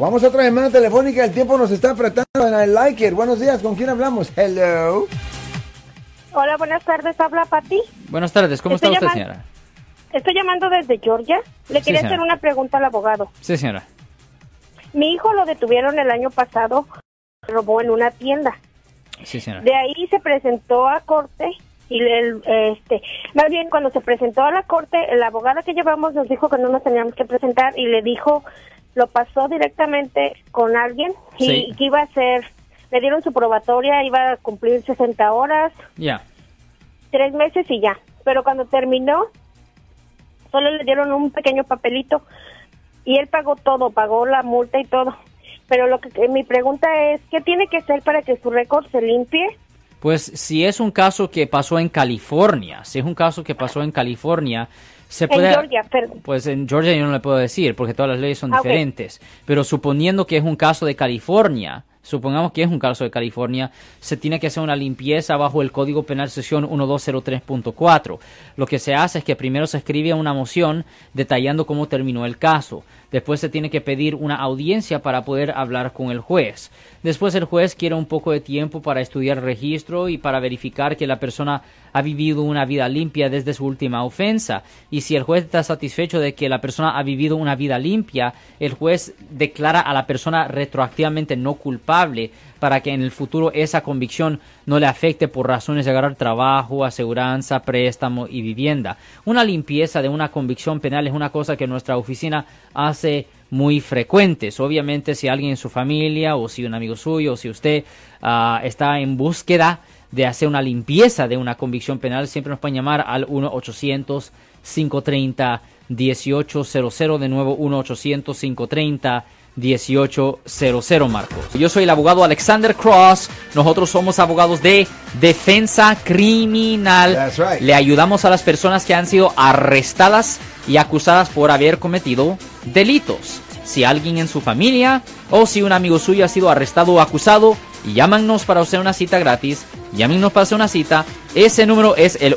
Vamos a otra llamada telefónica. El tiempo nos está apretando en el like it. Buenos días, ¿con quién hablamos? Hello. Hola, buenas tardes. Habla Pati. Buenas tardes, ¿cómo Estoy está usted, llamando- señora? Estoy llamando desde Georgia. Le Sí, quería señora. hacer una pregunta al abogado. Sí, señora. Mi hijo lo detuvieron el año pasado. Robó en una tienda. Sí, señora. De ahí se presentó a corte y el, este, más bien cuando se presentó a la corte, la abogada que llevamos nos dijo que no nos teníamos que presentar y le dijo, lo pasó directamente con alguien y Sí. que iba a ser, le dieron su probatoria, iba a cumplir 60 horas, Ya. tres meses y ya. Pero cuando terminó, solo le dieron un pequeño papelito y él pagó todo, pagó la multa y todo. Pero lo que que mi pregunta es, ¿qué tiene que hacer para que su récord se limpie? Pues si es un caso que pasó en California, si es un caso que pasó en California, se puede... En Georgia, pero Pues en Georgia yo no le puedo decir porque todas las leyes son Ah, diferentes. Pero suponiendo que es un caso de California, supongamos que es un caso de California, se tiene que hacer una limpieza bajo el Código Penal sección 1203.4. Lo que se hace es que primero se escribe una moción detallando cómo terminó el caso. Después se tiene que pedir una audiencia para poder hablar con el juez. Después el juez quiere un poco de tiempo para estudiar registro y para verificar que la persona ha vivido una vida limpia desde su última ofensa. Y si el juez está satisfecho de que la persona ha vivido una vida limpia, el juez declara a la persona retroactivamente no culpable para que en el futuro esa convicción no le afecte por razones de agarrar trabajo, aseguranza, préstamo y vivienda. Una limpieza de una convicción penal es una cosa que nuestra oficina hace muy frecuentes. Obviamente, si alguien en su familia o si un amigo suyo o si usted ah, está en búsqueda de hacer una limpieza de una convicción penal, siempre nos pueden llamar al 1-800-530-1800. De nuevo, 1-800-530-1800, Marcos. Yo soy el abogado Alexander Cross. Nosotros somos abogados de defensa criminal. That's right. Le ayudamos a las personas que han sido arrestadas y acusadas por haber cometido delitos. Si alguien en su familia o si un amigo suyo ha sido arrestado o acusado, llámanos para hacer una cita gratis. Llámenos para hacer una cita. Ese número es el